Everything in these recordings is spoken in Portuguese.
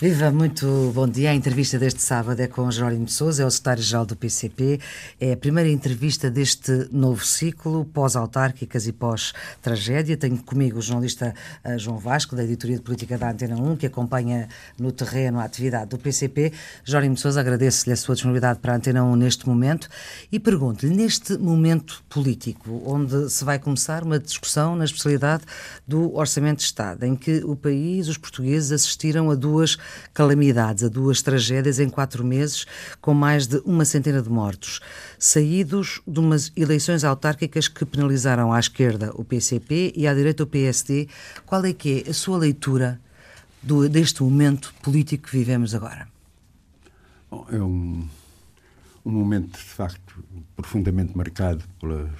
Viva, muito bom dia. A entrevista deste sábado é com Jerónimo Souza, é o secretário-geral do PCP. É a primeira entrevista deste novo ciclo, pós-autárquicas e pós-tragédia. Tenho comigo o jornalista uh, João Vasco, da Editoria de Política da Antena 1, que acompanha no terreno a atividade do PCP. Jerónimo Souza, agradeço-lhe a sua disponibilidade para a Antena 1 neste momento e pergunto-lhe, neste momento político, onde se vai começar uma discussão na especialidade do Orçamento de Estado, em que o país, os portugueses, assistiram a duas calamidades, a duas tragédias em quatro meses, com mais de uma centena de mortos, saídos de umas eleições autárquicas que penalizaram à esquerda o PCP e à direita o PSD. Qual é que é a sua leitura do, deste momento político que vivemos agora? Bom, é um, um momento, de facto, profundamente marcado pela,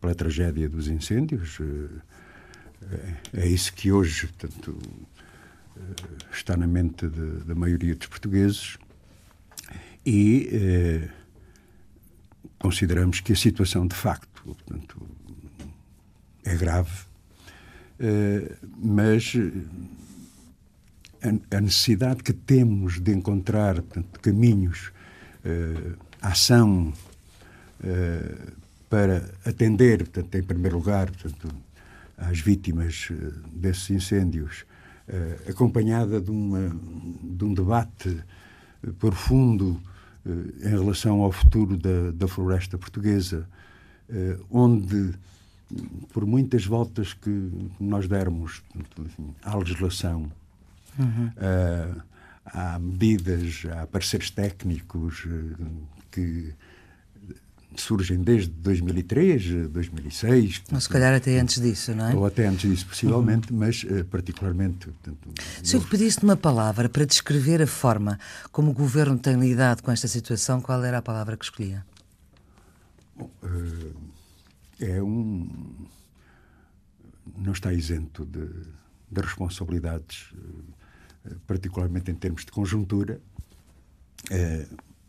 pela tragédia dos incêndios. É, é isso que hoje, portanto, eh, está na mente da maioria dos portugueses e eh, consideramos que a situação de facto portanto, é grave, eh, mas a, a, necessidade que temos de encontrar portanto, caminhos, eh, ação eh, para atender, portanto, em primeiro lugar, portanto, às vítimas eh, desses incêndios acompanhada de, uma, de, um debate eh, profundo uh, em relação ao futuro da, da floresta portuguesa, onde, por muitas voltas que nós dermos enfim, à legislação, uhum. há medidas, há pareceres técnicos que surgem desde 2003, 2006. Ou se calhar até antes disso, não é? Ou até antes disso, possivelmente, uhum. mas uh, particularmente. Portanto, se eu lhe pedisse uma palavra para descrever a forma como o governo tem lidado com esta situação, qual era a palavra que escolhia? Bom, uh, é um. Não está isento de, de responsabilidades, uh, particularmente em termos de conjuntura.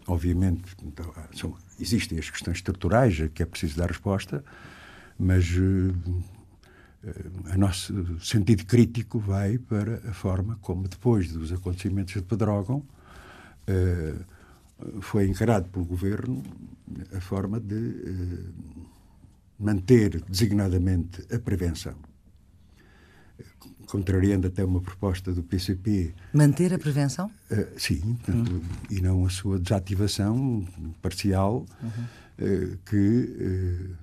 Obviamente, então, são existem as questões estruturais a que é preciso dar resposta, mas uh, o nosso sentido crítico vai para a forma como, depois dos acontecimentos de Pedrógão, uh, foi encarado pelo governo a forma de uh, manter designadamente a prevenção contrariando até uma proposta do PCP. Manter a prevenção? Uh, sim, portanto, uhum. e não a sua desativação parcial, uhum. uh, que uh,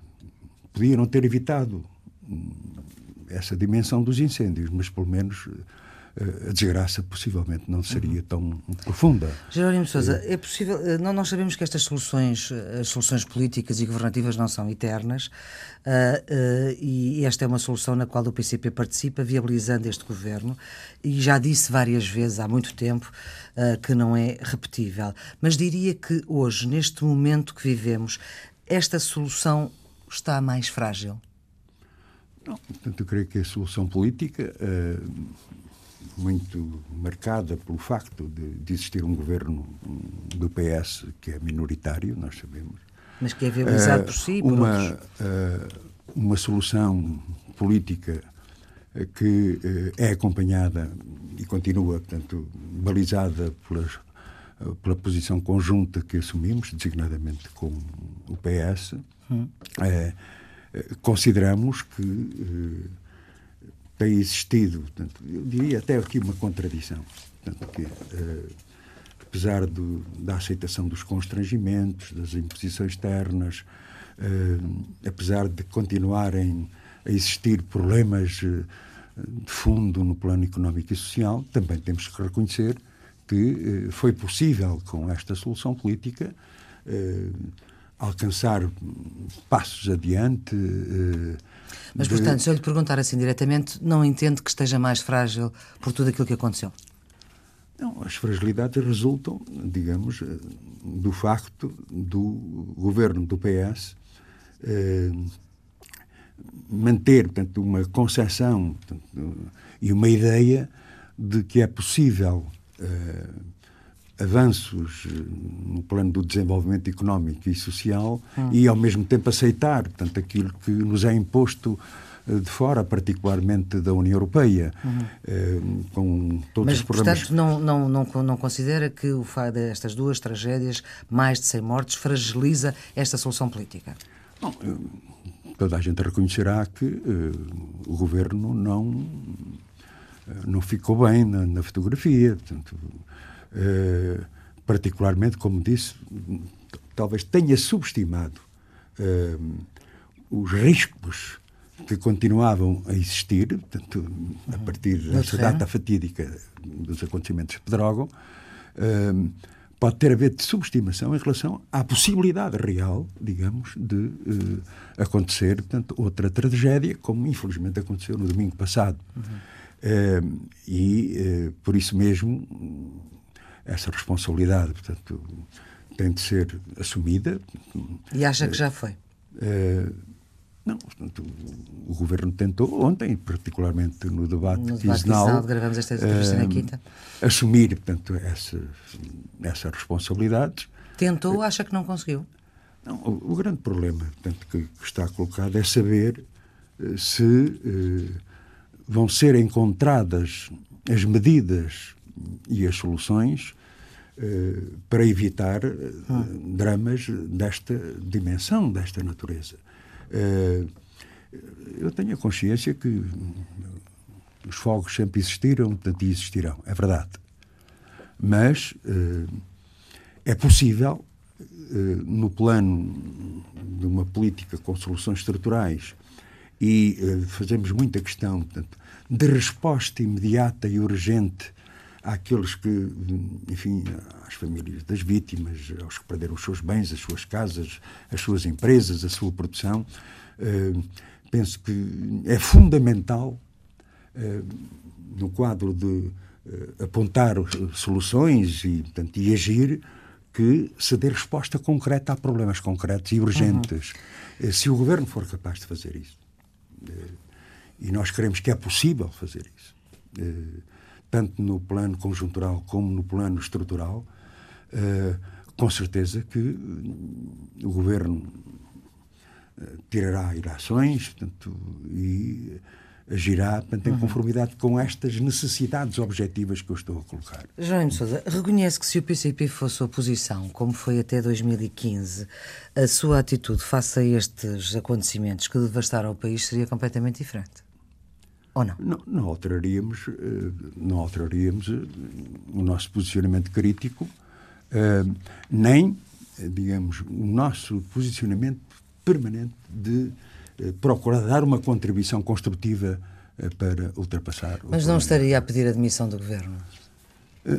podia não ter evitado hum, essa dimensão dos incêndios, mas pelo menos a desgraça possivelmente não seria tão profunda. Jerónimo Sousa, é possível, eh, não, nós sabemos que estas soluções, eh, as soluções políticas e governativas não são eternas uh, uh, e esta é uma solução na qual o PCP participa, viabilizando este governo e já disse várias vezes há muito tempo uh, que não é repetível. Mas diria que hoje, neste momento que vivemos, esta solução está mais frágil. Não, portanto, eu creio que a solução política muito marcada pelo facto de, de, existir um governo do PS que é minoritário, nós sabemos. Mas que é viabilizado uh, por si, por uma, uh, uma solução política eh, que uh, é acompanhada e continua, portanto, balizada pelas, pela posição conjunta que assumimos, designadamente com o PS, hum. consideramos que tem existido, portanto, eu diria até aqui uma contradição, portanto, que, uh, apesar do, da aceitação dos constrangimentos, das imposições externas, uh, apesar de continuarem a existir problemas uh, de fundo no plano económico e social, também temos que reconhecer que foi possível, com esta solução política, alcançar passos adiante mas, de... portanto, se eu lhe perguntar assim diretamente, não entende que esteja mais frágil por tudo aquilo que aconteceu? Não, as fragilidades resultam, digamos, eh, do facto do governo do PS eh, manter, portanto, uma concepção portanto, e uma ideia de que é possível eh, avanços eh, no plano do desenvolvimento económico e social hum. e, ao mesmo tempo, aceitar portanto, aquilo que nos é imposto de fora, particularmente da União Europeia, uhum. com todos Mas, os problemas. portanto, não, não, não, não considera que o facto destas duas tragédias, mais de 100 mortes, fragiliza esta solução política? Bom, toda a gente reconhecerá que o governo não, não ficou bem na, na fotografia. Portanto, uh, particularmente, como disse, talvez tenha subestimado uh, os riscos que continuavam a existir, portanto, a uhum. partir dessa data fatídica dos acontecimentos de Pedrógão, uh, pode ter havido de subestimação em relação à possibilidade real, digamos, de acontecer portanto, outra tragédia, como infelizmente aconteceu no domingo passado. Uhum. Uh, e, por isso mesmo, essa responsabilidade, portanto, tem de ser assumida. E acha que já foi? Uh, não, portanto, o governo tentou ontem, particularmente no debate, no debate quinzenal, gravamos esta entrevista uh, na quinta, assumir, portanto, essa, essas responsabilidades. Tentou, uh, acha que não conseguiu? Não, o, o grande problema, portanto, que, que, está colocado é saber se vão ser encontradas as medidas e as soluções para evitar hum. dramas desta dimensão, desta natureza. Eh, eu tenho a consciência que os fogos sempre existiram, portanto, existirão. É verdade. Mas eh, é possível, eh, no plano de uma política com soluções estruturais, e fazemos muita questão portanto, de resposta imediata e urgente àqueles que, enfim, às famílias das vítimas, aos que perderam os seus bens, as suas casas, as suas empresas, a sua produção. Uh, penso que é fundamental, uh, no quadro de uh, apontar soluções e, portanto, e agir, que se dê resposta concreta a problemas concretos e urgentes. Uhum. Se o governo for capaz de fazer isso, e nós queremos que é possível fazer isso tanto no plano conjuntural como no plano estrutural, uh, com certeza que o governo uh, tirará ilações portanto, e agirá portanto, em uhum. conformidade com estas necessidades objetivas que eu estou a colocar. João Sousa, reconhece que se o PCP fosse oposição, como foi até 2015, a sua atitude face a estes acontecimentos que devastaram o país seria completamente diferente? Ou não? Não, não alteraríamos, eh, não alteraríamos eh, o nosso posicionamento crítico, eh, nem, digamos, o nosso posicionamento permanente de procurar dar uma contribuição construtiva para ultrapassar. Mas não estaria a pedir a demissão do governo?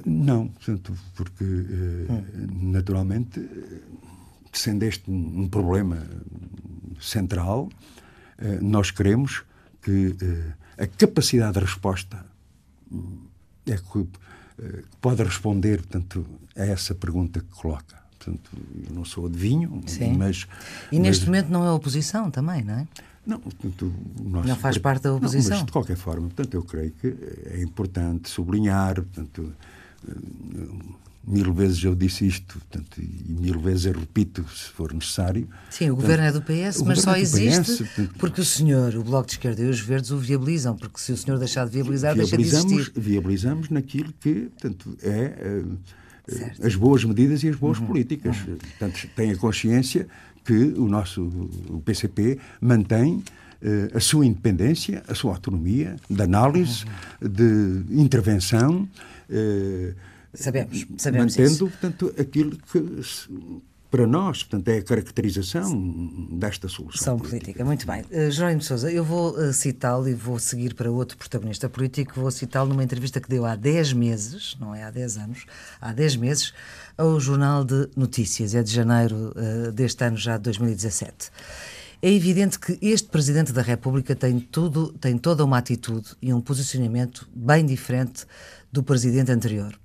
Não, portanto, porque hum. naturalmente, sendo este um problema central, nós queremos que a capacidade de resposta é que eh, pode responder, portanto, a essa pergunta que coloca. Portanto, eu não sou adivinho, Sim. mas... E neste mas, momento não é oposição também, não é? Não, portanto, nosso, não faz parte da oposição. Não, mas de qualquer forma, portanto, eu creio que é importante sublinhar, portanto, eh, mil vezes eu disse isto, portanto, e mil vezes eu repito, se for necessário. Sim, o governo é do PS, mas só é existe PS, porque o senhor, o Bloco de Esquerda e os Verdes o viabilizam, porque se o senhor deixar de viabilizar, deixa de existir. Viabilizamos naquilo que, portanto, é uh, as boas medidas e as boas uhum. políticas. Uhum. Portanto, tem a consciência que o nosso o PCP mantém uh, a sua independência, a sua autonomia de análise, uhum. de intervenção. Sabemos, sabemos Mantendo, isso. portanto, aquilo que para nós, portanto, é a caracterização desta solução política. política. Muito bem. Uh, Jerónimo de Sousa, eu vou uh, citá-lo e vou seguir para outro protagonista político, vou citá-lo numa entrevista que deu há 10 meses, não é há 10 anos, há 10 meses, ao Jornal de Notícias, é de janeiro uh, deste ano, já de 2017. É evidente que este Presidente da República tem, tudo, tem toda uma atitude e um posicionamento bem diferente do Presidente anterior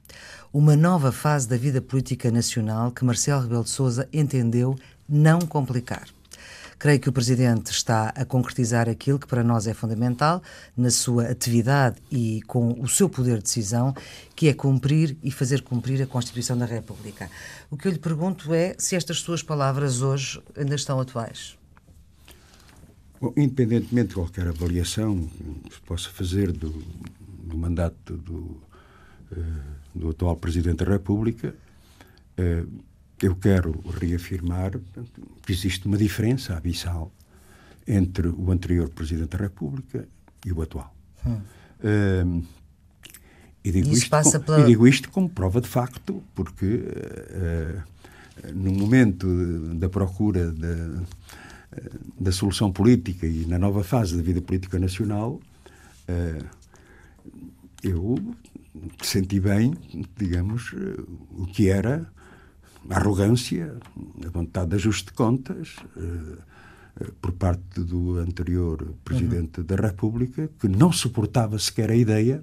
uma nova fase da vida política nacional que Marcelo Rebelo de Sousa entendeu não complicar. Creio que o Presidente está a concretizar aquilo que para nós é fundamental na sua atividade e com o seu poder de decisão, que é cumprir e fazer cumprir a Constituição da República. O que eu lhe pergunto é se estas suas palavras hoje ainda estão atuais. Bom, independentemente de qualquer avaliação que se possa fazer do, do mandato do, uh, do atual Presidente da República, uh, eu quero reafirmar que existe uma diferença abissal entre o anterior Presidente da República e o atual. Hum. Uh, e, digo isto, pela... e digo isto como prova de facto, porque no momento da procura da da solução política e na nova fase da vida política nacional, eh, eu senti bem, digamos, eh, o que era a arrogância, a vontade de ajuste de contas eh, por parte do anterior Presidente uhum. da República, que não suportava sequer a ideia,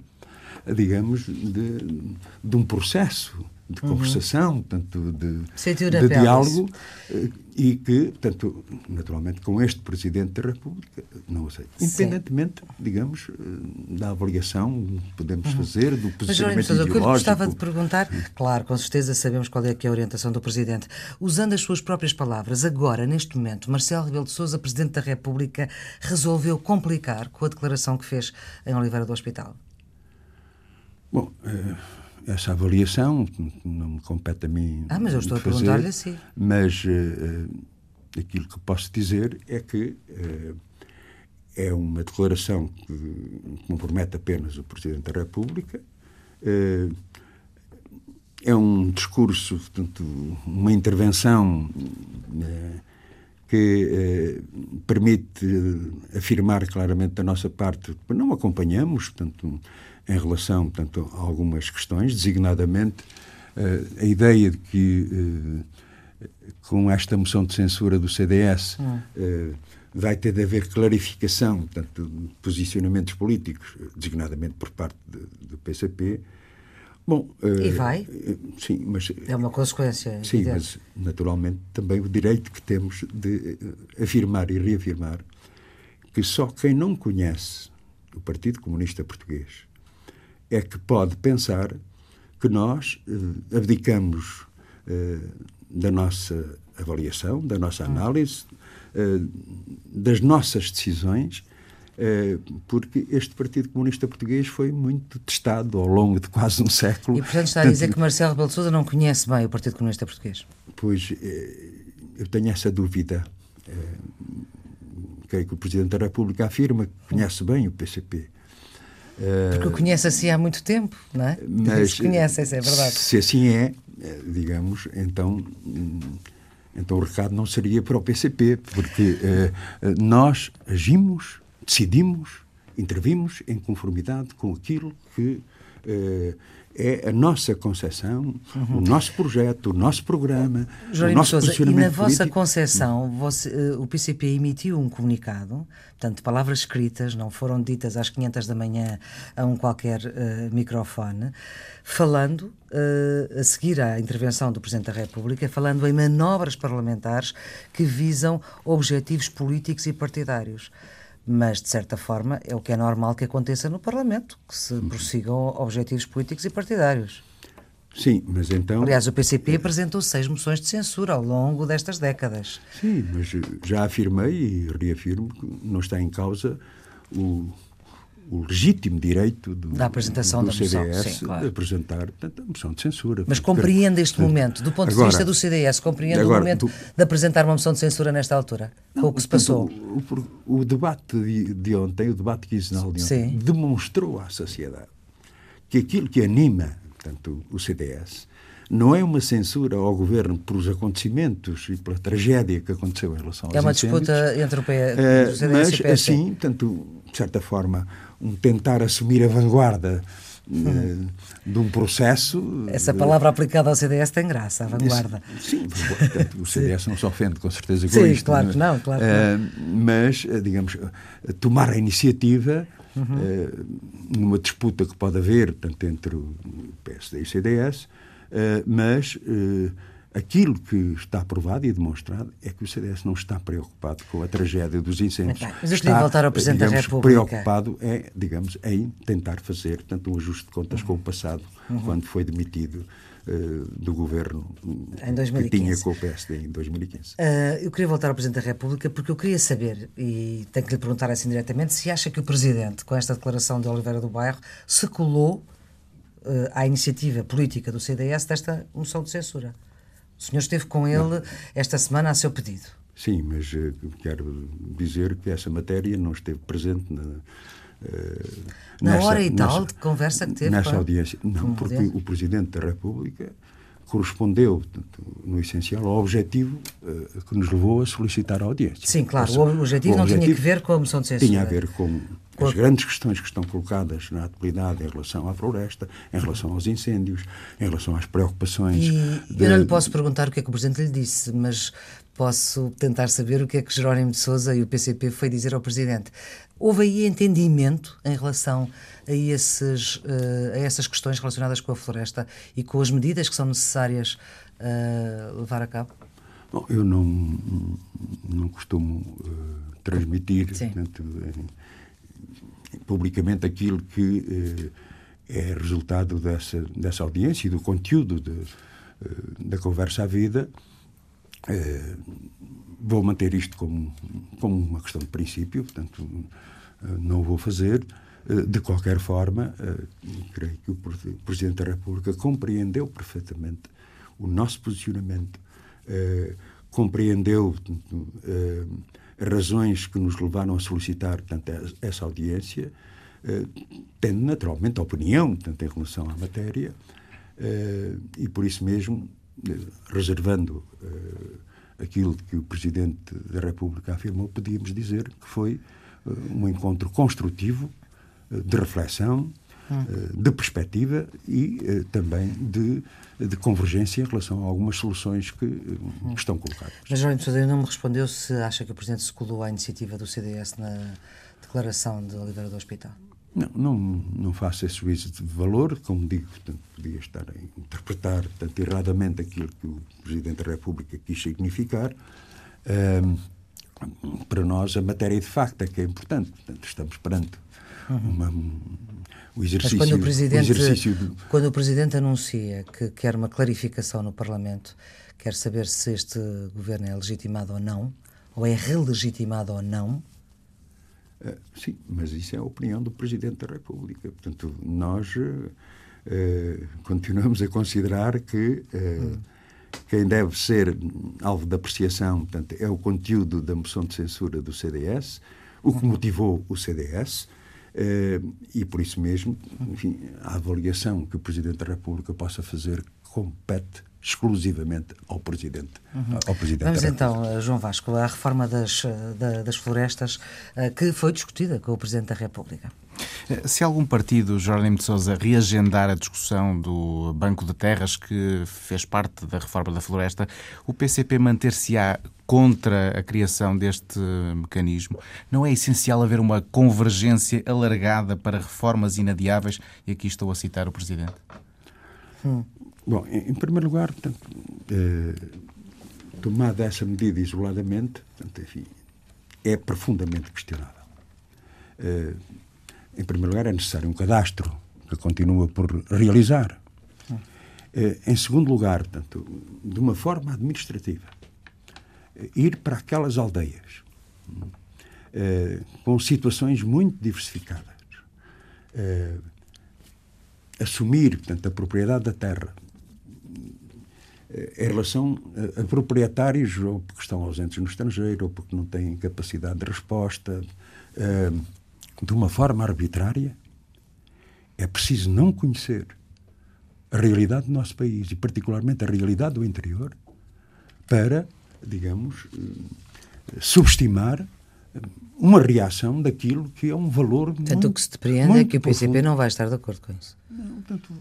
digamos, de, de um processo de uhum. conversação, tanto de, de diálogo, eh, e que, tanto naturalmente, com este Presidente da República, não sei. Independentemente, Sim. digamos, eh, da avaliação que podemos uhum. fazer, do posicionamento Mas, ideológico. O que eu gostava de perguntar, claro, com certeza sabemos qual é, que é a orientação do Presidente. Usando as suas próprias palavras, agora, neste momento, Marcelo Rebelo de Sousa, Presidente da República, resolveu complicar com a declaração que fez em Oliveira do Hospital? Bom... Uh essa avaliação não me compete a mim. Ah, mas eu estou a perguntar-lhe assim. Mas uh, aquilo que posso dizer é que uh, é uma declaração que compromete apenas o Presidente da República. Uh, é um discurso, portanto, uma intervenção que permite afirmar claramente da nossa parte que não acompanhamos, portanto, em relação portanto, a algumas questões, designadamente uh, a ideia de que uh, com esta moção de censura do CDS hum. vai ter de haver clarificação portanto, de posicionamentos políticos, designadamente por parte do PCP. Bom, e vai? Sim, mas é uma consequência. Sim, evidente. mas naturalmente também o direito que temos de afirmar e reafirmar que só quem não conhece o Partido Comunista Português é que pode pensar que nós eh, abdicamos eh, da nossa avaliação, da nossa análise, eh, das nossas decisões, eh, porque este Partido Comunista Português foi muito testado ao longo de quase um século. E, portanto, está a dizer que Marcelo Rebelo de Sousa não conhece bem o Partido Comunista Português? Pois, eh, eu tenho essa dúvida. Eh, creio que o Presidente da República afirma que conhece bem o PCP. Porque o conhece assim há muito tempo, não é? Mas, se conhece, isso é verdade. Se assim é, eh, digamos, então, hum, então o recado não seria para o PCP, porque uh, nós agimos, decidimos, intervimos em conformidade com aquilo que é a nossa concepção, uhum. o nosso projeto, o nosso programa, Jorge o nosso Sousa, E na vossa político. concepção, você, uh, o PCP emitiu um comunicado, portanto, palavras escritas, não foram ditas às 500 da manhã a um qualquer uh, microfone, falando, uh, a seguir à intervenção do Presidente da República, falando em manobras parlamentares que visam objetivos políticos e partidários mas de certa forma é o que é normal que aconteça no Parlamento, que se uhum. prossigam objetivos políticos e partidários. Sim, mas então. Aliás, o PCP apresentou seis moções de censura ao longo destas décadas. Sim, mas já afirmei e reafirmo que não está em causa o, o legítimo direito do, da apresentação do da moção, CDS sim, claro. de apresentar portanto, a moção de censura. Mas compreende este momento, do ponto agora, de vista do CDS, compreende agora, o momento do, de apresentar uma moção de censura nesta altura, não, com o que se passou? O, o, o debate de, de, ontem, o debate quinzenal de ontem, sim. demonstrou à sociedade que aquilo que anima portanto, o CDS não é uma censura ao governo por os acontecimentos e pela tragédia que aconteceu em relação aos É uma disputa entre o, P, uh, o CDS mas, e PS. assim, portanto, de certa forma, um tentar assumir a vanguarda uh, de um processo. Essa palavra aplicada ao CDS tem graça, a vanguarda. Sim, portanto, o CDS não se ofende com certeza com sim, isto. Claro que não, claro que não. Uh, mas, digamos, tomar a iniciativa uhum. uh, numa disputa que pode haver, tanto entre o PSD e o CDS, mas Aquilo que está aprovado e demonstrado é que o CDS não está preocupado com a tragédia dos incêndios. Mas eu está, voltar ao Presidente digamos, da República. preocupado é, digamos, em tentar fazer tanto um ajuste de contas uhum. com o passado, uhum. quando foi demitido uh, do governo em 2015. que tinha com o PSD em 2015. Uh, eu queria voltar ao Presidente da República porque eu queria saber, e tenho que lhe perguntar assim diretamente, se acha que o Presidente, com esta declaração de Oliveira do Bairro, se colou uh, à iniciativa política do CDS desta moção de censura. O senhor esteve com ele não. esta semana a seu pedido. Sim, mas uh, quero dizer que essa matéria não esteve presente na. Uh, na nessa, hora e tal nessa, de conversa que teve nessa com audiência. Não, porque o Presidente da República correspondeu, no essencial, ao objetivo uh, que nos levou a solicitar a audiência. Sim, claro. O objetivo o não objetivo tinha que ver com a moção de censura. Tinha a ver com com as grandes questões que estão colocadas na atualidade em relação à floresta, em relação aos incêndios, em relação às preocupações. E de... Eu não lhe posso perguntar o que é que o Presidente lhe disse, mas posso tentar saber o que é que Jerónimo de Souza e o PCP foi dizer ao Presidente. Houve aí entendimento em relação a, esses, uh, a essas questões relacionadas com a floresta e com as medidas que são necessárias uh, levar a cabo? Bom, eu não, não costumo uh, transmitir portanto, publicamente aquilo que é resultado dessa, dessa audiência e do conteúdo de, da conversa à vida. Vou manter isto como, como uma questão de princípio, portanto, não vou fazer. De qualquer forma, creio que o Presidente da República compreendeu perfeitamente o nosso posicionamento, compreendeu razões que nos levaram a solicitar portanto, essa audiência, tendo naturalmente opinião portanto, em relação à matéria, e por isso mesmo, reservando aquilo que o Presidente da República afirmou, podíamos dizer que foi um encontro construtivo, eh, de reflexão, eh, de perspectiva e eh, também de, de convergência em relação a algumas soluções que, que estão colocadas. Mas Jorge Sousa não me respondeu se acha que o Presidente se colou à iniciativa do CDS na declaração de Oliveira do Hospital. Não, não, não faço esse juízo de valor, como digo, portanto, podia estar a interpretar tanto erradamente aquilo que o Presidente da República quis significar. Um, para nós a matéria de facto é que é importante. Portanto, estamos perante uma, o exercício, Mas quando o Presidente, o exercício do... quando o Presidente anuncia que quer uma clarificação no Parlamento, quer saber se este governo é legitimado ou não, ou é relegitimado ou não, Uh, sim, mas isso é a opinião do Presidente da República. Portanto, nós uh, continuamos a considerar que uh, quem deve ser alvo de apreciação portanto, é o conteúdo da moção de censura do CDS, o que motivou o CDS, eh, e por isso mesmo, enfim, a avaliação que o Presidente da República possa fazer compete exclusivamente ao Presidente. Uhum. Ao presidente Vamos então, João Vasco, à reforma das, das florestas eh, que foi discutida com o Presidente da República. Eh, se algum partido, Jerónimo de Sousa, reagendar a discussão do Banco de Terras que fez parte da reforma da floresta, o PCP manter-se-á contra a criação deste mecanismo? Não é essencial haver uma convergência alargada para reformas inadiáveis? E aqui estou a citar o Presidente. Hum. Bom, em, primeiro lugar, portanto, eh, tomada essa medida isoladamente, portanto, enfim, é profundamente questionável. Eh, em primeiro lugar, é necessário um cadastro que continua por realizar. Eh, em segundo lugar, portanto, de uma forma administrativa, eh, ir para aquelas aldeias eh, com situações muito diversificadas, assumir, portanto, a propriedade da terra em relação a, proprietários ou porque estão ausentes no estrangeiro ou porque não têm capacidade de resposta, de uma forma arbitrária, é preciso não conhecer a realidade do nosso país e, particularmente, a realidade do interior para, digamos, eh, subestimar eh, uma reação daquilo que é um valor Tanto muito, o que se depreende é que o PCP profundo. não vai estar de acordo com isso. Não, portanto,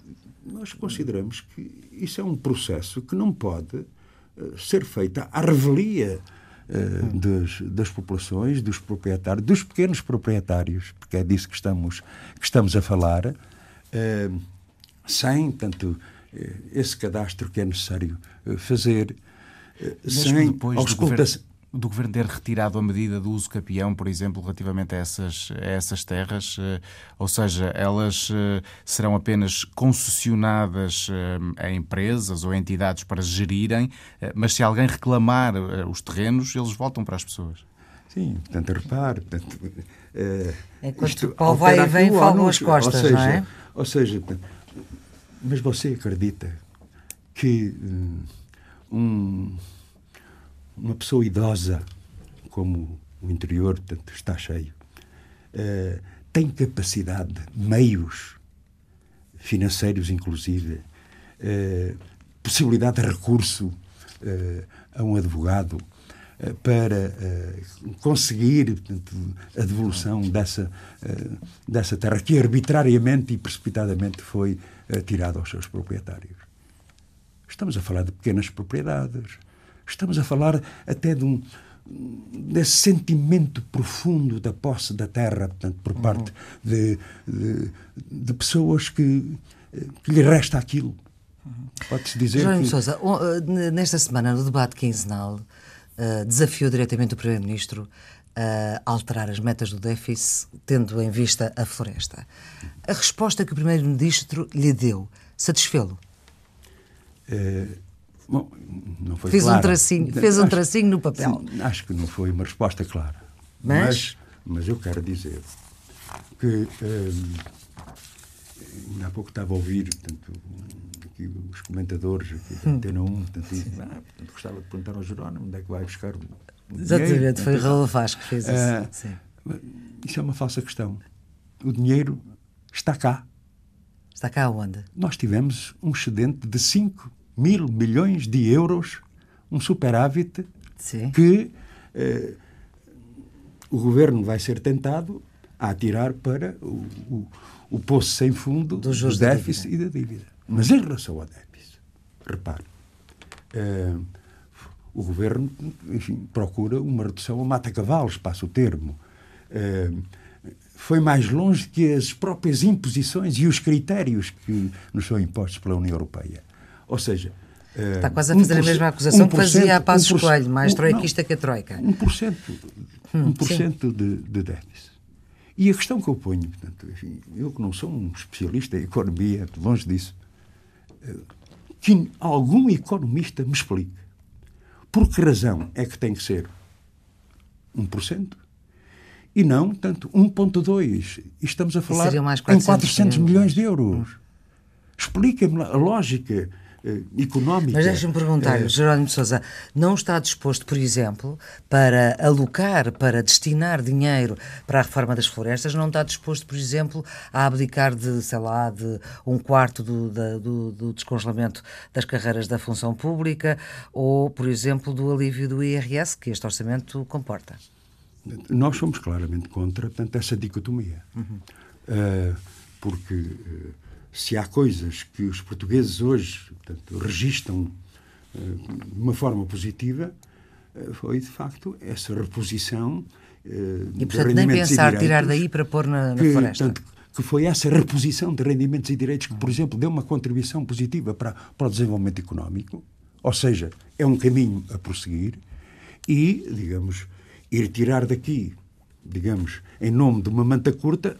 nós consideramos que isso é um processo que não pode uh, ser feito à revelia uh, das, das, populações, dos proprietários, dos pequenos proprietários, porque é disso que estamos, que estamos a falar, uh, sem, tanto, esse cadastro que é necessário fazer Mesmo sem depois auscultação do Governo ter retirado a medida do uso capião, por exemplo, relativamente a essas, a essas terras? Eh, ou seja, elas eh, serão apenas concessionadas eh, a empresas ou a entidades para gerirem, mas se alguém reclamar os terrenos, eles voltam para as pessoas? Sim, portanto, repare. Portanto, Enquanto o pau vai e vem, falam as costas, seja, não é? Ou seja, mas você acredita que um uma pessoa idosa, como o interior portanto, está cheio, uh, tem capacidade, meios financeiros, inclusive, uh, possibilidade de recurso uh, a um advogado para conseguir portanto, a devolução dessa, dessa terra que arbitrariamente e precipitadamente foi tirada aos seus proprietários. Estamos a falar de pequenas propriedades Estamos a falar até de um desse sentimento profundo da posse da terra, portanto, por parte uhum. de, de, de, pessoas que, que lhe resta aquilo. Uhum. Pode-se dizer Jerónimo que... Sousa, eh, nesta semana, no debate quinzenal, uh, desafiou diretamente o Primeiro-Ministro a alterar as metas do déficit, tendo em vista a floresta. A resposta que o Primeiro-Ministro lhe deu, satisfê-lo? Uh, Bom, não foi fez clara. um tracinho, fez um tracinho no papel. Acho que não foi uma resposta clara. Mas, mas, mas eu quero dizer que hum, há pouco estava a ouvir portanto, aqui os comentadores aqui da Antena 1, portanto, ah, portanto, gostava de perguntar ao Jerónimo onde é que vai buscar o, o Exatamente, dinheiro. foi Raul Vaz que fez isso. Ah, isso é uma falsa questão. O dinheiro está cá. Está cá onde? Nós tivemos um excedente de 5 mil milhões de euros, um superávit Sim. que eh, o governo vai ser tentado a atirar para o, o, o poço sem fundo do, do déficit e da dívida. Mas em relação ao déficit, repare, eh, o governo enfim, procura uma redução a mata-cavalos, passa o termo. Eh, foi mais longe que as próprias imposições e os critérios que nos são impostos pela União Europeia. Ou seja. Está quase a fazer a mesma acusação que fazia a Passos Coelho, mais troiquista que a Troika. 1%, 1% de, de déficit. E a questão que eu ponho, portanto, enfim, eu que não sou um especialista em economia, longe disso, eh, que algum economista me explique por que razão é que tem que ser 1% e não, tanto 1,2%. E estamos a falar em 400 milhões de euros. Explica-me a lógica eh, económica. Mas deixe-me perguntar-lhe, uh, Jerónimo Sousa, não está disposto, por exemplo, para alocar, para destinar dinheiro para a reforma das florestas, não está disposto, por exemplo, a abdicar de, sei lá, de um quarto do, da, do, do descongelamento das carreiras da função pública ou, por exemplo, do alívio do IRS que este orçamento comporta? Nós somos claramente contra, portanto, essa dicotomia. Uhum. Uh, porque... Uh, se há coisas que os portugueses hoje portanto, registram uh, de uma forma positiva, uh, foi de facto essa reposição uh, e, portanto, nem pensar tirar daí para pôr na, na que, floresta. Portanto, que foi essa reposição de rendimentos e direitos que, por exemplo, deu uma contribuição positiva para, para o desenvolvimento económico, ou seja, é um caminho a prosseguir, e, digamos, ir tirar daqui, digamos, em nome de uma manta curta,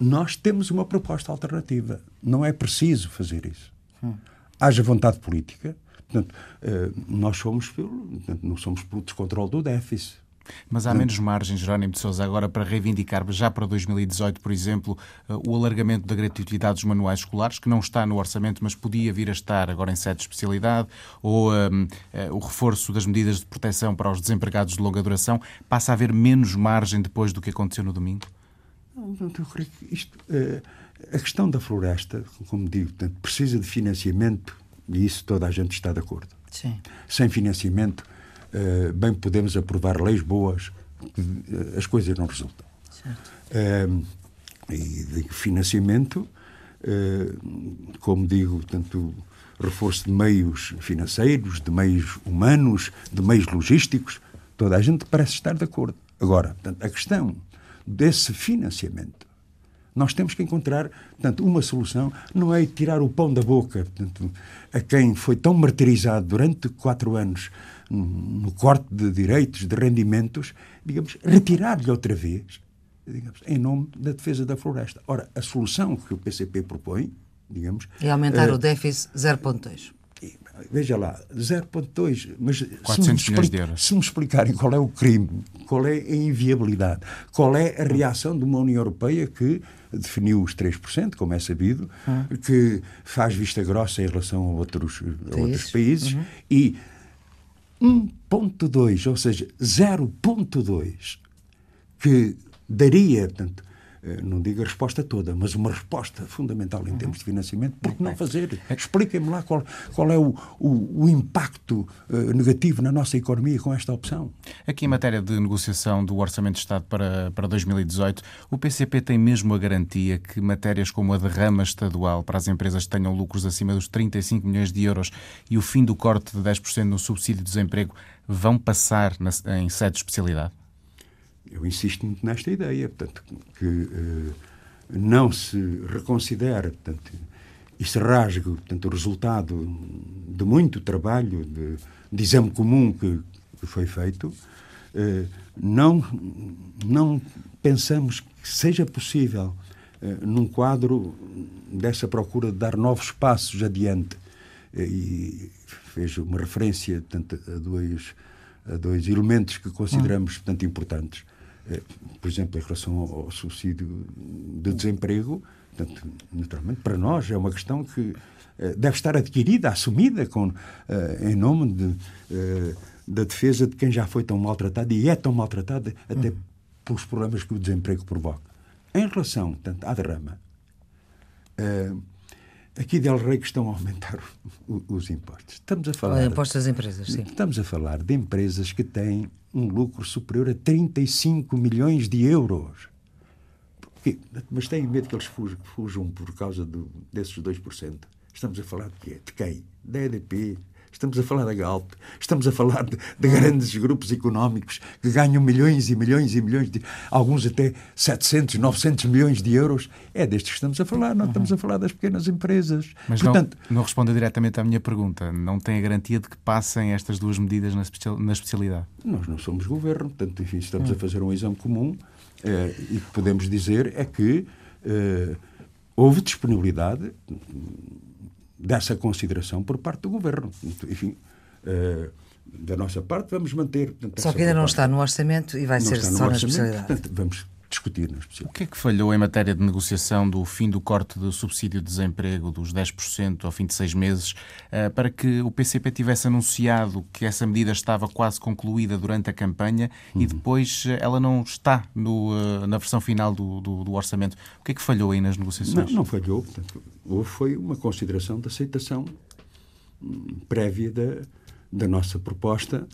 nós temos uma proposta alternativa. Não é preciso fazer isso. Hum. Haja vontade política. Portanto, eh, nós somos pelo, portanto, não somos pelo descontrole do déficit. Mas há menos margem, Jerónimo de Sousa, agora para reivindicar, já para 2018, por exemplo, eh, o alargamento da gratuidade dos manuais escolares, que não está no orçamento, mas podia vir a estar agora em sede de especialidade, ou um, eh, o reforço das medidas de proteção para os desempregados de longa duração, passa a haver menos margem depois do que aconteceu no domingo? Eu creio que isto, uh, a questão da floresta, como digo, precisa de financiamento e isso toda a gente está de acordo. Sim. Sem financiamento, uh, bem podemos aprovar leis boas, uh, as coisas não resultam. Certo. e de financiamento, como digo, tanto reforço de meios financeiros, de meios humanos, de meios logísticos, toda a gente parece estar de acordo. Agora, portanto, a questão desse financiamento Nós temos que encontrar, portanto, uma solução, não é tirar o pão da boca portanto, a quem foi tão martirizado durante quatro anos no corte de direitos, de rendimentos, digamos, retirar-lhe outra vez, digamos, em nome da defesa da floresta. Ora, a solução que o PCP propõe, digamos... É aumentar uh, o déficit 0,2. Veja lá, 0,2, mas 400 se me, explica, se me explicarem qual é o crime, qual é a inviabilidade, qual é a reação de uma União Europeia que definiu os 3%, como é sabido, hum. que faz vista grossa em relação a outros, a outros países, uhum. e 1.2, ou seja, 0.2, que daria, portanto, não digo a resposta toda, mas uma resposta fundamental em termos de financiamento, por que não fazer? Expliquem-me lá qual, qual é o, o, o impacto uh, negativo na nossa economia com esta opção. Aqui, em matéria de negociação do Orçamento de Estado para, para 2018, o PCP tem mesmo a garantia que matérias como a derrama estadual para as empresas que tenham lucros acima dos 35 milhões de euros e o fim do corte de 10% no subsídio de desemprego vão passar na, em sede de especialidade? Eu insisto muito nesta ideia, portanto, que uh, não se reconsidere, portanto, e se rasgue, portanto, o resultado de muito trabalho, de, de exame comum que, que foi feito, uh, não, não pensamos que seja possível, uh, num quadro dessa procura de dar novos passos adiante, e vejo uma referência portanto, a dois a dois elementos que consideramos, portanto, importantes. Eh, por exemplo, em relação ao, subsídio de desemprego, portanto, naturalmente, para nós é uma questão que eh, deve estar adquirida, assumida com, eh, em nome de, da defesa de quem já foi tão maltratado e é tão maltratado até uhum. pelos problemas que o desemprego provoca. Em relação, portanto, à derrama, aqui Del Rey que estão a aumentar os impostos. Estamos a falar. Impostos das empresas, sim. Estamos a falar de empresas que têm um lucro superior a 35 milhões de euros. Porquê? Mas têm medo que eles fujam, fujam por causa do, desses 2%. Estamos a falar de quê? De quem? Da EDP, Estamos a falar da Galp, estamos a falar de, de, grandes grupos económicos que ganham milhões e milhões e milhões, de, alguns até 700, 900 milhões de euros. É destes que estamos a falar, não estamos a falar das pequenas empresas. Mas Portanto, não, não responde diretamente à minha pergunta. Não tem a garantia de que passem estas duas medidas na, especial, na especialidade? Nós não somos governo, portanto, enfim, estamos a fazer um exame comum eh, e o que podemos dizer é que eh, houve disponibilidade dessa consideração por parte do governo. Enfim, uh, da nossa parte, vamos manter. Portanto, Só que ainda não está no orçamento e vai não ser só na especialidade. Portanto, vamos discutir na especialidade. O que é que falhou em matéria de negociação do fim do corte do subsídio de desemprego dos 10% ao fim de seis meses, uh, para que o PCP tivesse anunciado que essa medida estava quase concluída durante a campanha uhum. e depois eh, ela não está no, uh, na versão final do, do, do, orçamento? O que é que falhou aí nas negociações? Não, não falhou. Portanto, houve foi uma consideração de aceitação hum, prévia da, da nossa proposta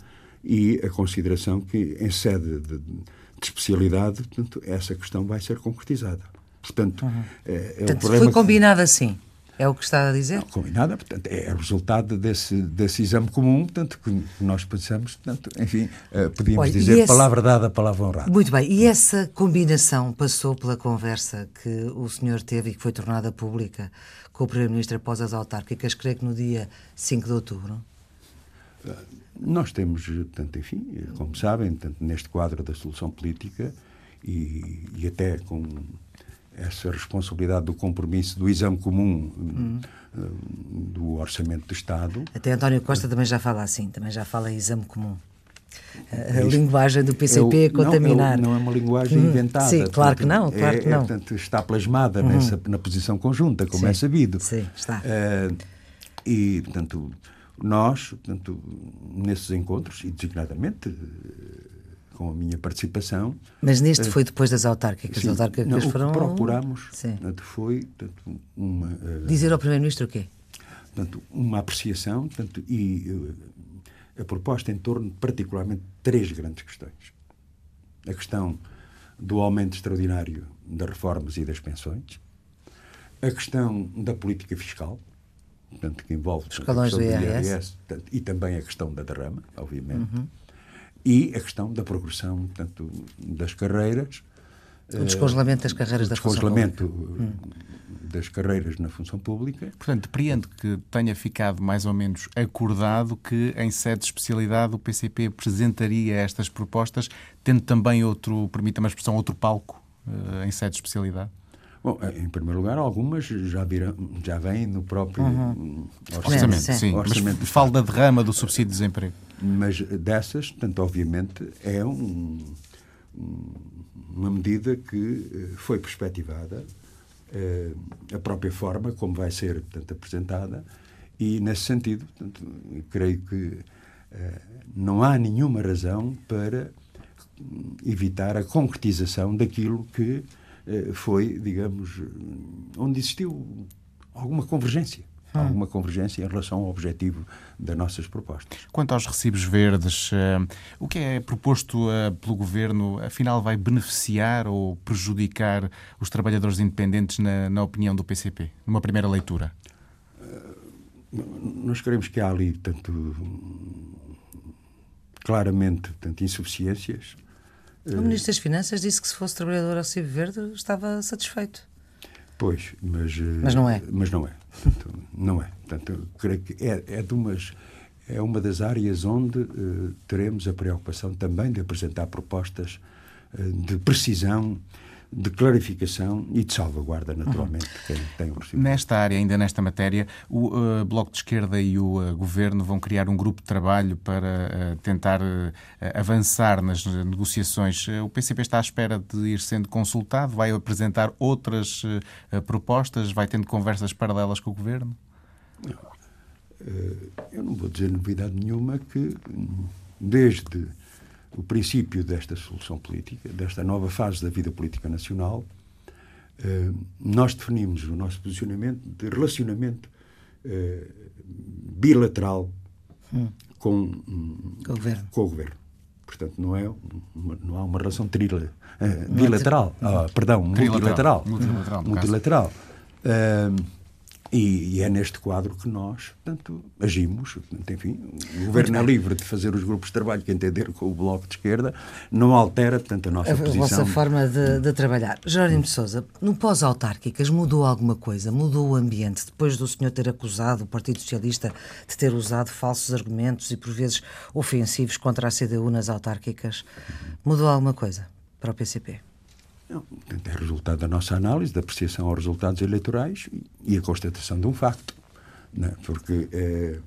e a consideração que, em sede de, de especialidade, portanto, essa questão vai ser concretizada. Portanto, uhum. é, é portanto, um foi combinado que... assim. É o que está a dizer? Não, combinada, portanto, é resultado desse, desse exame comum, portanto, que nós pensamos, portanto, enfim, uh, podíamos Olha, dizer esse... palavra dada, palavra honrada. Muito bem, e essa combinação passou pela conversa que o senhor teve e que foi tornada pública com o Primeiro-Ministro após as autárquicas, creio que no dia 5 de outubro? Nós temos, portanto, enfim, como sabem, portanto, neste quadro da solução política e, e até com essa responsabilidade do compromisso do exame comum hum. do Orçamento do Estado. Até António Costa também já fala assim, também já fala em exame comum. A, linguagem do PCP é contaminar. Não, não, é uma linguagem hum, inventada. Sim, claro que não, claro é, que não. É, portanto, está plasmada hum. nessa, na posição conjunta, como sim, é sabido. Sim, está. Uh, e, portanto, nós, portanto, nesses encontros, e designadamente com a minha participação. Mas neste uh, foi depois das autárquicas? Sim, as autárquicas não, foram... Sim. foi portanto, uma... Uh, Dizer ao Primeiro-Ministro o quê? Portanto, uma apreciação portanto, e a proposta em torno de particularmente três grandes questões. A questão do aumento extraordinário das reformas e das pensões, a questão da política fiscal, portanto, que envolve Os escalões do IRS, IRS portanto, e também a questão da derrama, obviamente, uhum. e a questão da progressão portanto, das carreiras, O descongelamento das carreiras o da função descongelamento pública. Hum. das carreiras na função pública. Portanto, depreendo que tenha ficado mais ou menos acordado que, em sede de especialidade, o PCP apresentaria estas propostas, tendo também outro, permita-me a expressão, outro palco uh, em sede de especialidade. Bom, em primeiro lugar, algumas já, viram, já vêm no próprio uhum. orçamento. Sim, sim. orçamento mas fala da derrama do subsídio de desemprego. Mas dessas, tanto obviamente, é um, uma medida que eh, foi perspectivada, eh, a própria forma como vai ser portanto, apresentada, e nesse sentido, portanto, creio que eh, não há nenhuma razão para evitar a concretização daquilo que foi, digamos, onde existiu alguma convergência. Hum. Alguma convergência em relação ao objetivo das nossas propostas. Quanto aos recibos verdes, eh, o que é proposto eh, pelo Governo, afinal, vai beneficiar ou prejudicar os trabalhadores independentes, na, na opinião do PCP, numa primeira leitura? Nós queremos que há ali, tanto claramente, tanto insuficiências, o Ministro das Finanças disse que se fosse trabalhador ao Recibo Verde estava satisfeito. Pois, mas... Eh, mas não é. Mas não é. Portanto, não é. Portanto, creio que é, é, de umas, é uma das áreas onde uh, teremos a preocupação também de apresentar propostas uh, de precisão de clarificação e de salvaguarda, naturalmente, uhum. quem tem o. Nesta área, ainda nesta matéria, o uh, Bloco de Esquerda e o uh, Governo vão criar um grupo de trabalho para uh, tentar avançar nas negociações. o PCP está à espera de ir sendo consultado? Vai apresentar outras propostas? Vai tendo conversas paralelas com o Governo? Eu não vou dizer novidade nenhuma que, desde o princípio desta solução política, desta nova fase da vida política nacional, eh, nós definimos o nosso posicionamento de relacionamento eh, bilateral hum. com, com, o governo. com o governo. Portanto, não, é uma, não há uma relação trila, uh, bilateral, uh, perdão, multilateral. Multilateral. multilateral. Uh, e, e, é neste quadro que nós, portanto, agimos. Portanto, enfim, o governo é livre de fazer os grupos de trabalho que entender com o Bloco de Esquerda, não altera, portanto, a nossa a, posição. A vossa forma de, de trabalhar. Jerónimo de Sousa, no pós-autárquicas mudou alguma coisa? Mudou o ambiente? Depois do senhor ter acusado o Partido Socialista de ter usado falsos argumentos e, por vezes, ofensivos contra a CDU nas autárquicas, mudou alguma coisa para o PCP? É resultado da nossa análise, da apreciação aos resultados eleitorais e a constatação de um facto. Né? Porque eh,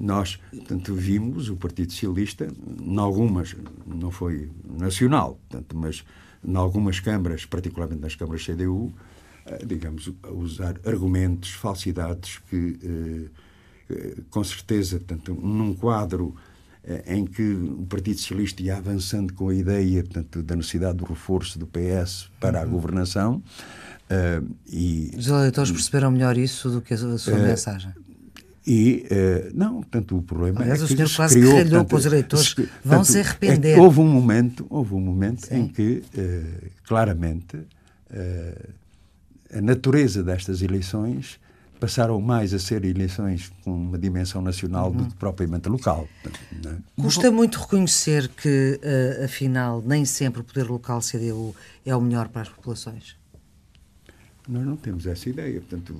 nós, portanto, vimos o Partido Socialista, em algumas, não foi nacional, portanto, mas em algumas câmaras, particularmente nas câmaras CDU, eh, digamos, usar argumentos, falsidades que, eh, com certeza, portanto, num quadro em que o Partido Socialista ia avançando com a ideia portanto, da necessidade do reforço do PS para a uhum. governação. Uh, e, Os eleitores perceberam melhor isso do que a sua uh, mensagem? E, uh, não, portanto, o problema Aliás, é o senhor quase criou, que ralhou para os eleitores, se, vão se arrepender. É houve um momento, houve um momento em que, claramente, a natureza destas eleições passaram mais a ser eleições com uma dimensão nacional uhum. do que propriamente local. É? Custa muito reconhecer que, uh, afinal, nem sempre o poder local CDU é o melhor para as populações? Nós não temos essa ideia. Portanto,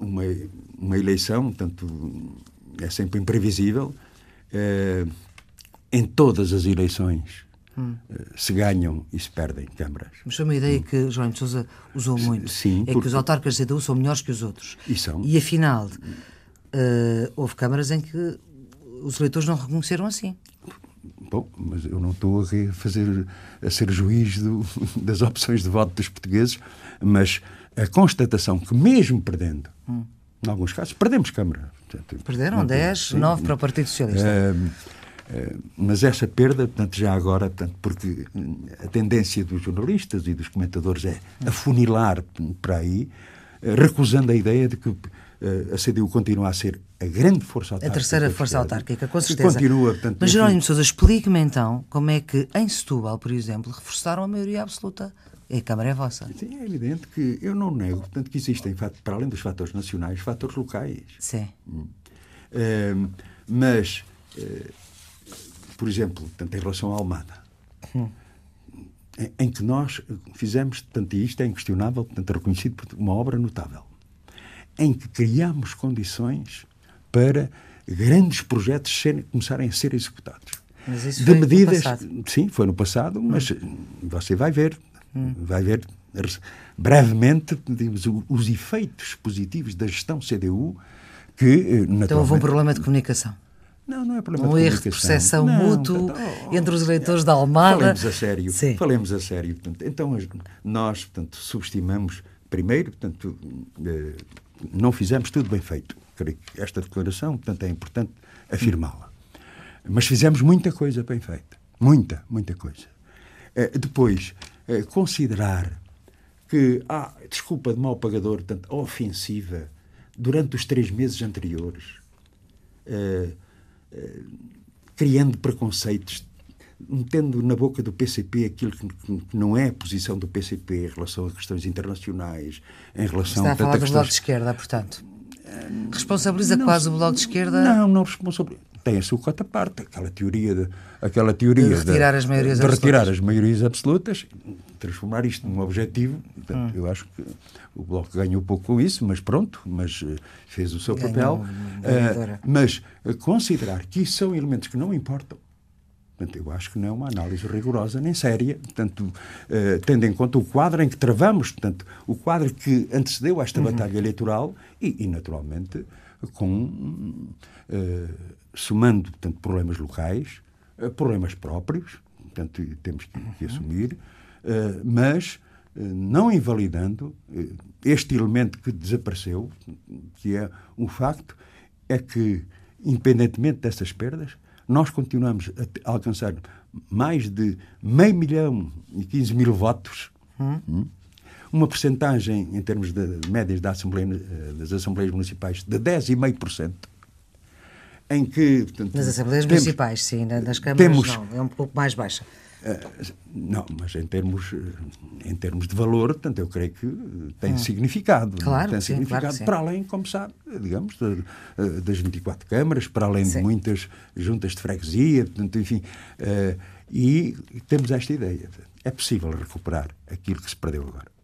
uma, uma eleição portanto, é sempre imprevisível. Uh, em todas as eleições hum. se ganham e se perdem câmaras. Mas foi uma ideia hum. que João de Sousa usou muito. Sim, é porque... que os autarcas da CDU são melhores que os outros. E são. E afinal, uh, houve câmaras em que os eleitores não reconheceram assim. Bom, mas eu não estou a, fazer, a ser juiz do, das opções de voto dos portugueses, mas a constatação que, mesmo perdendo, hum. em alguns casos, perdemos Câmara. Perderam 10, 9 para o Partido Socialista. Uh, mas essa perda, portanto, já agora, portanto, porque a tendência dos jornalistas e dos comentadores é afunilar para aí, eh, recusando a ideia de que eh, a CDU continua a ser a grande força autárquica. A terceira força autárquica, com certeza. Continua, portanto, Mas, Jerónimo Sousa, explique-me então como é que em Setúbal, por exemplo, reforçaram a maioria absoluta. A Câmara é vossa. Sim, é evidente que eu não nego, portanto, que existem, para além dos fatores nacionais, fatores locais. Sim. Hum. mas por exemplo, tanto em relação à Almada, hum. em que nós fizemos, portanto, e isto é inquestionável, portanto, reconhecido por uma obra notável, em que criamos condições para grandes projetos serem, começarem a ser executados. Mas isso de foi medidas, no passado. sim, foi no passado, mas hum. você vai ver, hum. vai ver brevemente digamos, os efeitos positivos da gestão CDU que naturalmente... Então houve um problema de comunicação. Não, não é problema um de erro de percepção não, mútuo oh, entre os eleitores da Almada. Falemos a sério. Sim. Falemos a sério. Portanto, então, nós, portanto, subestimamos, primeiro, portanto, eh, não fizemos tudo bem feito. Creio que esta declaração, portanto, é importante afirmá-la. Mas fizemos muita coisa bem feita. Muita, muita coisa. Eh, depois, eh, considerar que há ah, desculpa de mau pagador, portanto, ofensiva, durante os três meses anteriores criando preconceitos, metendo na boca do PCP aquilo que, que, não é a posição do PCP em relação a questões internacionais, em relação Está a falar do questões... Bloco de Esquerda, portanto. Responsabiliza não, quase o Bloco de Esquerda? Não, não responsabiliza. Tem a sua cota parte, aquela teoria de, aquela teoria de retirar, de, as, maiorias de retirar as maiorias absolutas, transformar isto num objetivo. Portanto, hum. Eu acho que o Bloco ganhou pouco com isso, mas pronto, mas uh, fez o seu ganhou, papel. Uh, mas uh, considerar que isso são elementos que não importam, portanto, eu acho que não é uma análise rigorosa nem séria, portanto, tendo em conta o quadro em que travamos, portanto, o quadro que antecedeu esta uhum. batalha eleitoral e, e naturalmente, com somando portanto, problemas locais, problemas próprios, portanto, temos que, que uhum. assumir, mas eh, não invalidando eh, este elemento que desapareceu, que é um facto, é que, independentemente dessas perdas, nós continuamos a alcançar mais de meio milhão e 15 mil votos, hum. uma percentagem, em termos de médias da Assembleia, eh, das Assembleias Municipais, de 10,5%, em que... Portanto, nas Assembleias temos, Municipais, sim, nas câmaras temos, não, é um pouco mais baixa. Uh, não, mas em termos, em termos de valor, portanto, eu creio que tem hum. significado. Claro, tem sim, significado claro para além, como sabe, digamos, de, das 24 câmaras, para além sim. de muitas juntas de freguesia, portanto, enfim. Uh, e temos esta ideia. É possível recuperar aquilo que se perdeu agora.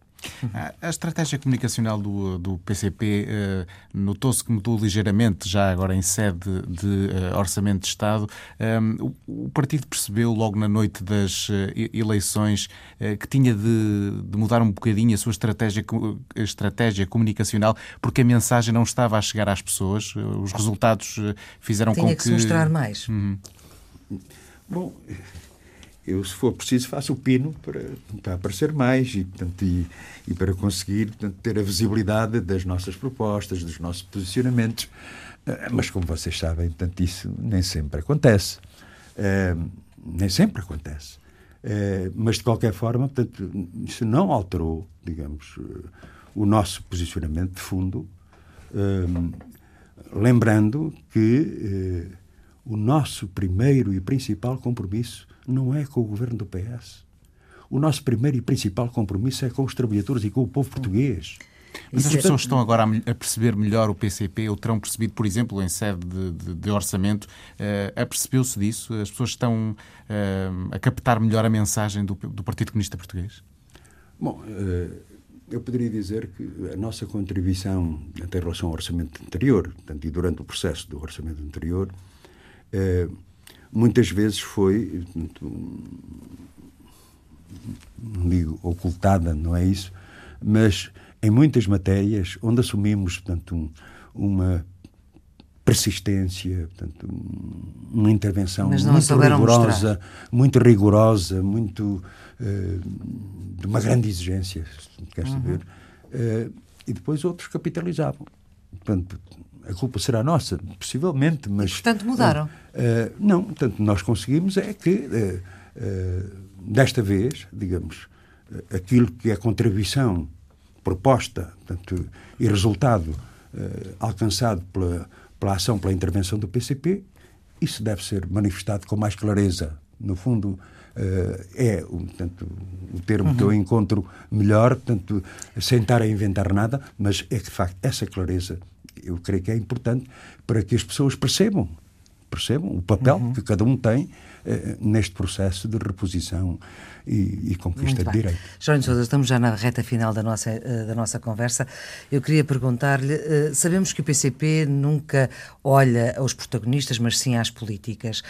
A estratégia comunicacional do, do PCP eh, notou-se que mudou ligeiramente, já agora em sede de eh, Orçamento de Estado. O, o, partido percebeu logo na noite das eleições que tinha de, de, mudar um bocadinho a sua estratégia, a estratégia comunicacional, porque a mensagem não estava a chegar às pessoas. Os resultados fizeram tinha com que. que se mostrar mais. Uhum. Bom eu, se for preciso, faço o pino para, para aparecer mais e, portanto, e, e para conseguir portanto, ter a visibilidade das nossas propostas, dos nossos posicionamentos. Eh, mas, como vocês sabem, portanto, isso nem sempre acontece. Uh, nem sempre acontece. Uh, mas, de qualquer forma, portanto, isso não alterou, digamos, o nosso posicionamento de fundo, lembrando que o nosso primeiro e principal compromisso não é com o governo do PS. O nosso primeiro e principal compromisso é com os trabalhadores e com o povo português. Mas as é pessoas estão agora a perceber melhor o PCP, ou terão percebido, por exemplo, em sede de, de, de orçamento, uh, apercebeu-se disso? As pessoas estão uh, a captar melhor a mensagem do, do Partido Comunista Português? Bom, uh, eu poderia dizer que a nossa contribuição em relação ao orçamento anterior, portanto, e durante o processo do orçamento anterior, muitas vezes foi, não digo ocultada, não é isso, mas em muitas matérias onde assumimos, portanto, um, uma persistência, portanto, uma intervenção muito rigorosa, muito rigorosa, muito uh, de uma grande exigência, quer saber, uhum. uh, e depois outros capitalizavam. Portanto, a culpa será nossa, possivelmente, mas. Portanto, mudaram? Uh, não, portanto, nós conseguimos é que, uh, uh, desta vez, digamos, aquilo que é contribuição proposta portanto, e resultado alcançado pela, pela ação, pela intervenção do PCP, isso deve ser manifestado com mais clareza. No fundo, é portanto, o termo uhum. que eu uhum. encontro melhor, portanto, sem estar a inventar nada, mas é que, de facto, essa clareza eu creio que é importante para que as pessoas percebam percebam o papel uhum. que cada um tem neste processo de reposição e, e conquista de direito. Jorge Sousa, estamos já na reta final da nossa, eh, da nossa conversa. Eu queria perguntar-lhe: eh, sabemos que o PCP nunca olha aos protagonistas, mas sim às políticas.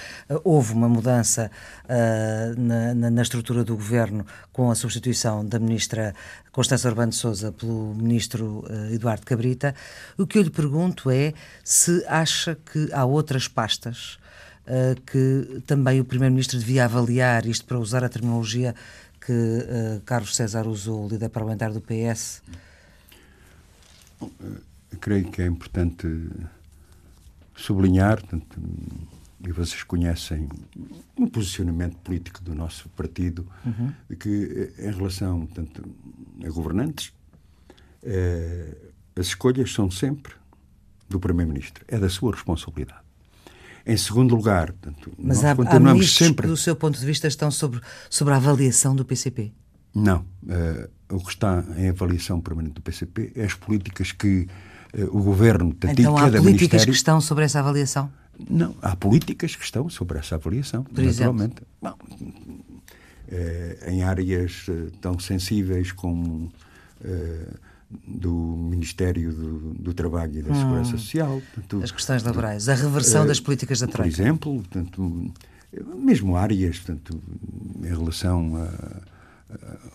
Houve uma mudança na, na, na estrutura do governo com a substituição da ministra Constança Urbano de Souza pelo ministro Eduardo Cabrita. O que eu lhe pergunto é se acha que há outras pastas uh, que também o Primeiro-Ministro devia avaliar, isto para usar a terminologia que uh, Carlos César usou, líder parlamentar do PS? Bom, eh, creio que é importante sublinhar, portanto, e vocês conhecem o posicionamento político do nosso partido, uhum. que em relação portanto, a governantes, eh, as escolhas são sempre do Primeiro-Ministro. É da sua responsabilidade. Em segundo lugar, portanto, mas há, continuamos há sempre. do seu ponto de vista, estão sobre, sobre a avaliação do PCP? Não. Uh, o que está em avaliação permanente do PCP é as políticas que uh, o governo portanto, Então há políticas que estão sobre essa avaliação? Não, há políticas que estão sobre essa avaliação, Por naturalmente. Bom, uh, em áreas tão sensíveis como do Ministério do, do Trabalho e da hum, Segurança Social. Portanto, as questões laborais, a reversão uh, das políticas da Troika. Por exemplo, portanto, mesmo áreas, portanto, em relação a,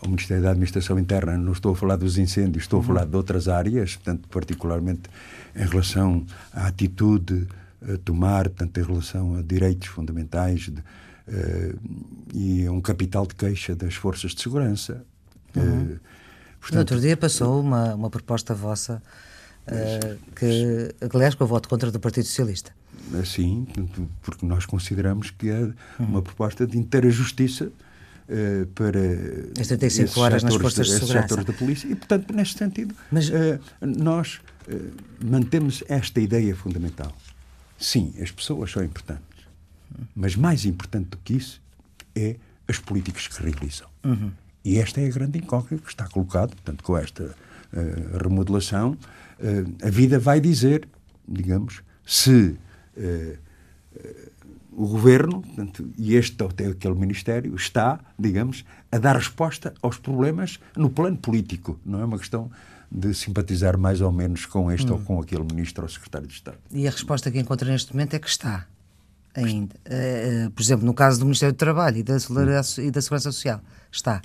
ao Ministério da Administração Interna, não estou a falar dos incêndios, estou a falar de outras áreas, portanto, particularmente em relação à atitude a tomar, portanto, em relação a direitos fundamentais de, uh, e a um capital de queixa das forças de segurança. Uhum. Uh, Portanto, no outro dia passou uma, uma proposta vossa uh, que, aliás, com o voto contra do Partido Socialista. Sim, porque nós consideramos que é uma proposta de inteira justiça uh, para as 35 horas nas forças de, de segurança. da polícia e, portanto, neste sentido, Mas... uh, nós uh, mantemos esta ideia fundamental. Sim, as pessoas são importantes, mas mais importante do que isso é as políticas que realizam. Uhum. E esta é a grande incógnita que está colocada, portanto, com esta uh, remodelação, uh, a vida vai dizer, digamos, se uh, o governo, portanto, e este até aquele ministério, está, digamos, a dar resposta aos problemas no plano político. Não é uma questão de simpatizar mais ou menos com este hum. ou com aquele ministro ou secretário de Estado. E a resposta que encontra neste momento é que está ainda. por exemplo, no caso do Ministério do Trabalho e da, hum. e da Segurança Social, está.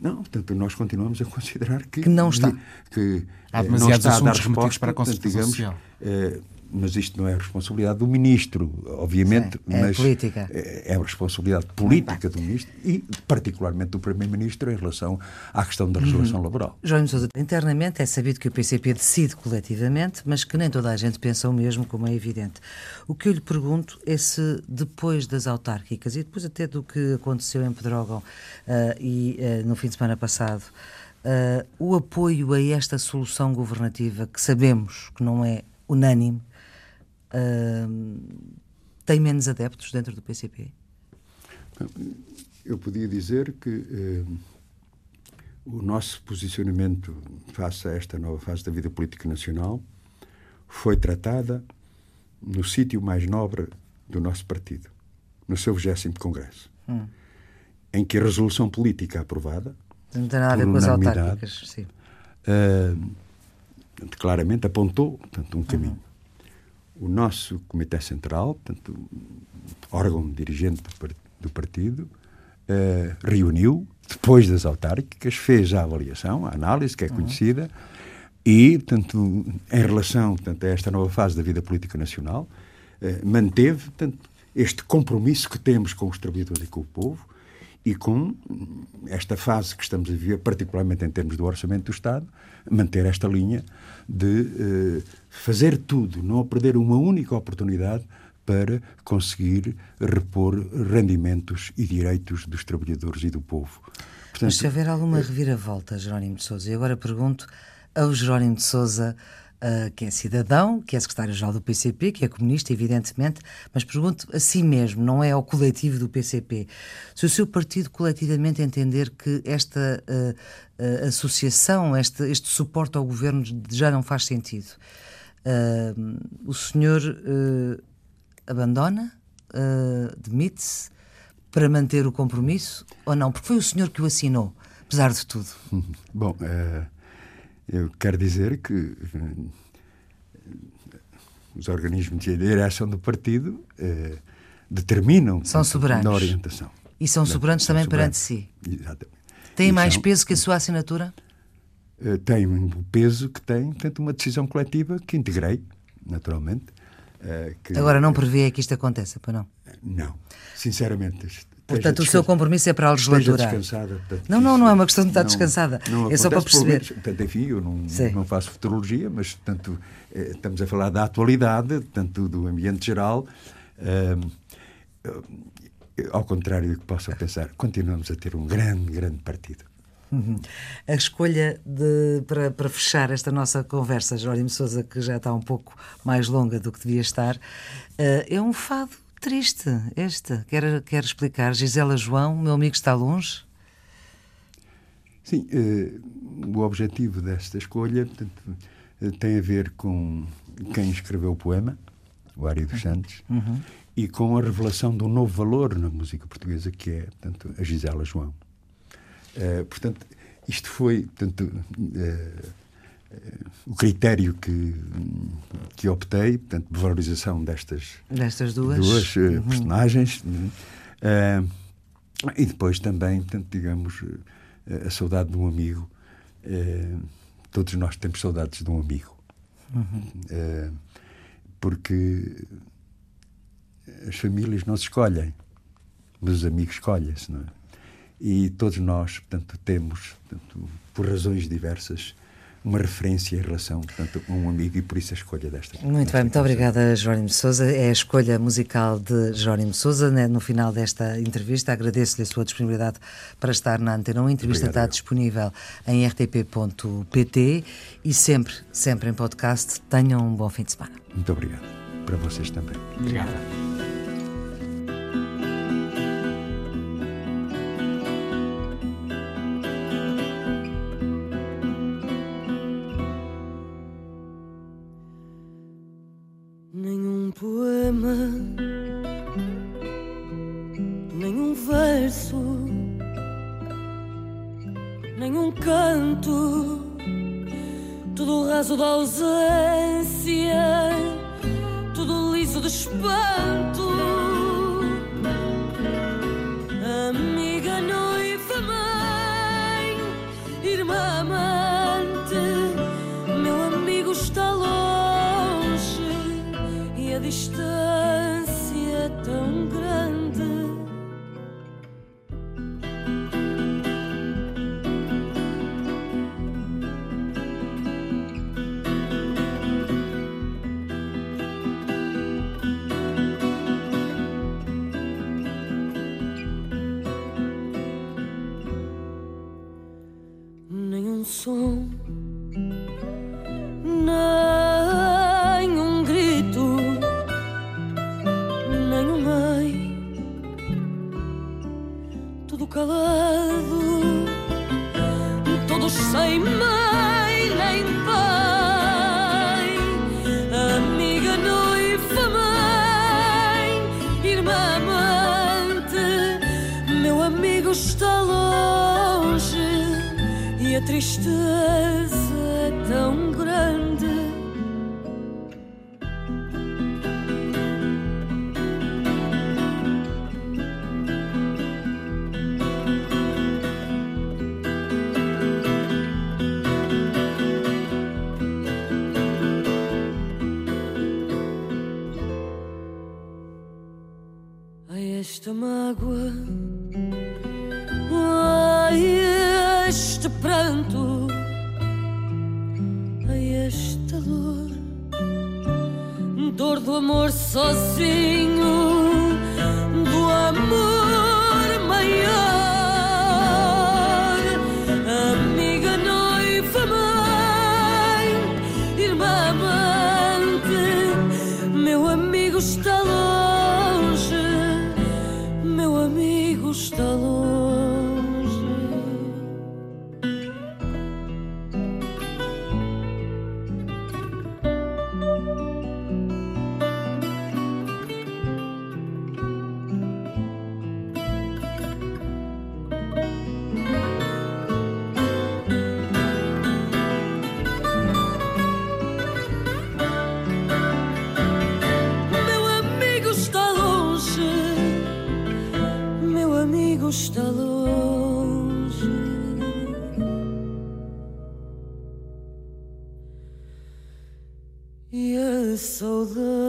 Não, portanto, nós continuamos a considerar que, que não está. Que, Há demasiados não está assuntos resposta, para a Constituição digamos, Social. Mas isto não é responsabilidade do ministro, obviamente, Sim, é mas política. É, é a responsabilidade política do ministro e, particularmente, do primeiro-ministro em relação à questão da resolução uhum. laboral. João Sousa, internamente é sabido que o PCP decide coletivamente, mas que nem toda a gente pensa o mesmo, como é evidente. O que eu lhe pergunto é se depois das autárquicas e depois até do que aconteceu em Pedrógão uh, e uh, no fim de semana passado, uh, o apoio a esta solução governativa que sabemos que não é unânime tem menos adeptos dentro do PCP? Eu podia dizer que uh, o nosso posicionamento face a esta nova fase da vida política nacional foi tratada no sítio mais nobre do nosso partido, no seu 20 Congresso, hum. em que a resolução política aprovada. Não tem nada a ver com as autárquicas, sim. Uh, claramente apontou portanto, um caminho o nosso Comitê Central, portanto, órgão dirigente do partido, eh, reuniu, depois das autárquicas, fez a avaliação, a análise, que é uhum. conhecida, uhum. e, portanto, em relação portanto, a esta nova fase da vida política nacional, eh, manteve portanto, este compromisso que temos com os trabalhadores e com o povo, e com esta fase que estamos a viver, particularmente em termos do orçamento do Estado, manter esta linha de eh, fazer tudo, não perder uma única oportunidade para conseguir repor rendimentos e direitos dos trabalhadores e do povo. Portanto, Mas se houver alguma reviravolta, Jerónimo de Sousa, e agora pergunto ao Jerónimo de Sousa uh, que é cidadão, que é secretário-geral do PCP, que é comunista, evidentemente, mas pergunto a si mesmo, não é ao coletivo do PCP, se o seu partido coletivamente entender que esta uh, uh, associação, este, este suporte ao governo já não faz sentido. o senhor abandona, demite-se para manter o compromisso ou não? Porque foi o senhor que o assinou, apesar de tudo. Bom, uh, eu quero dizer que uh, os organismos de direção do partido determinam são soberanos. na orientação. E são soberanos são também soberanos. perante si. Exatamente. Tem E mais são- peso que a sua assinatura? eh, tem o peso que tem, portanto, uma decisão coletiva que integrei, naturalmente. eh, que- Agora não prevê que isto aconteça, pois não? Não, sinceramente. esteja Portanto, o seu compromisso é para a esteja legislatura. descansada. portanto, Não, não, não é uma questão de estar descansada. não É só para perceber. portanto, enfim, eu não, Sim. não faço futurologia, mas portanto, eh, estamos a falar da atualidade, tanto do ambiente geral. eh, eh, ao contrário do que possa pensar, continuamos a ter um grande, grande partido. Uhum. A escolha de, para, para fechar esta nossa conversa, Jório Sousa, que já está um pouco mais longa do que devia estar, eh, é um fado triste este. Quer, quer explicar? Gisela João, meu amigo está longe? Sim, eh, o objetivo desta escolha portanto, eh, tem a ver com quem escreveu o poema, o Ari dos Santos, e com a revelação de um novo valor na música portuguesa, que é, portanto, a Gisela João. Eh, portanto, isto foi, portanto, eh, o critério que, que optei, portanto, de valorização destas Destas duas? duas eh, personagens. né? Eh, e depois também, portanto, digamos, eh, a saudade de um amigo. Eh, todos nós temos saudades de um amigo. Eh, porque as famílias não se escolhem, mas os amigos escolhem-se, não é? E todos nós, portanto, temos, portanto, por razões diversas, uma referência em relação, portanto, a um amigo e por isso a escolha desta. Muito desta bem, muito obrigada, Jónimo de Souza. É a escolha musical de Jónimo de Souza. né, No final desta entrevista, agradeço-lhe a sua disponibilidade para estar na Antena 1. A entrevista Obrigado, está eu. disponível em rtp.pt e sempre, sempre em podcast. Tenham um bom fim de semana. Muito obrigado. Para vocês também. Obrigado. Espanto. Este pranto, ai, esta dor, dor do amor sozinho, do amor so the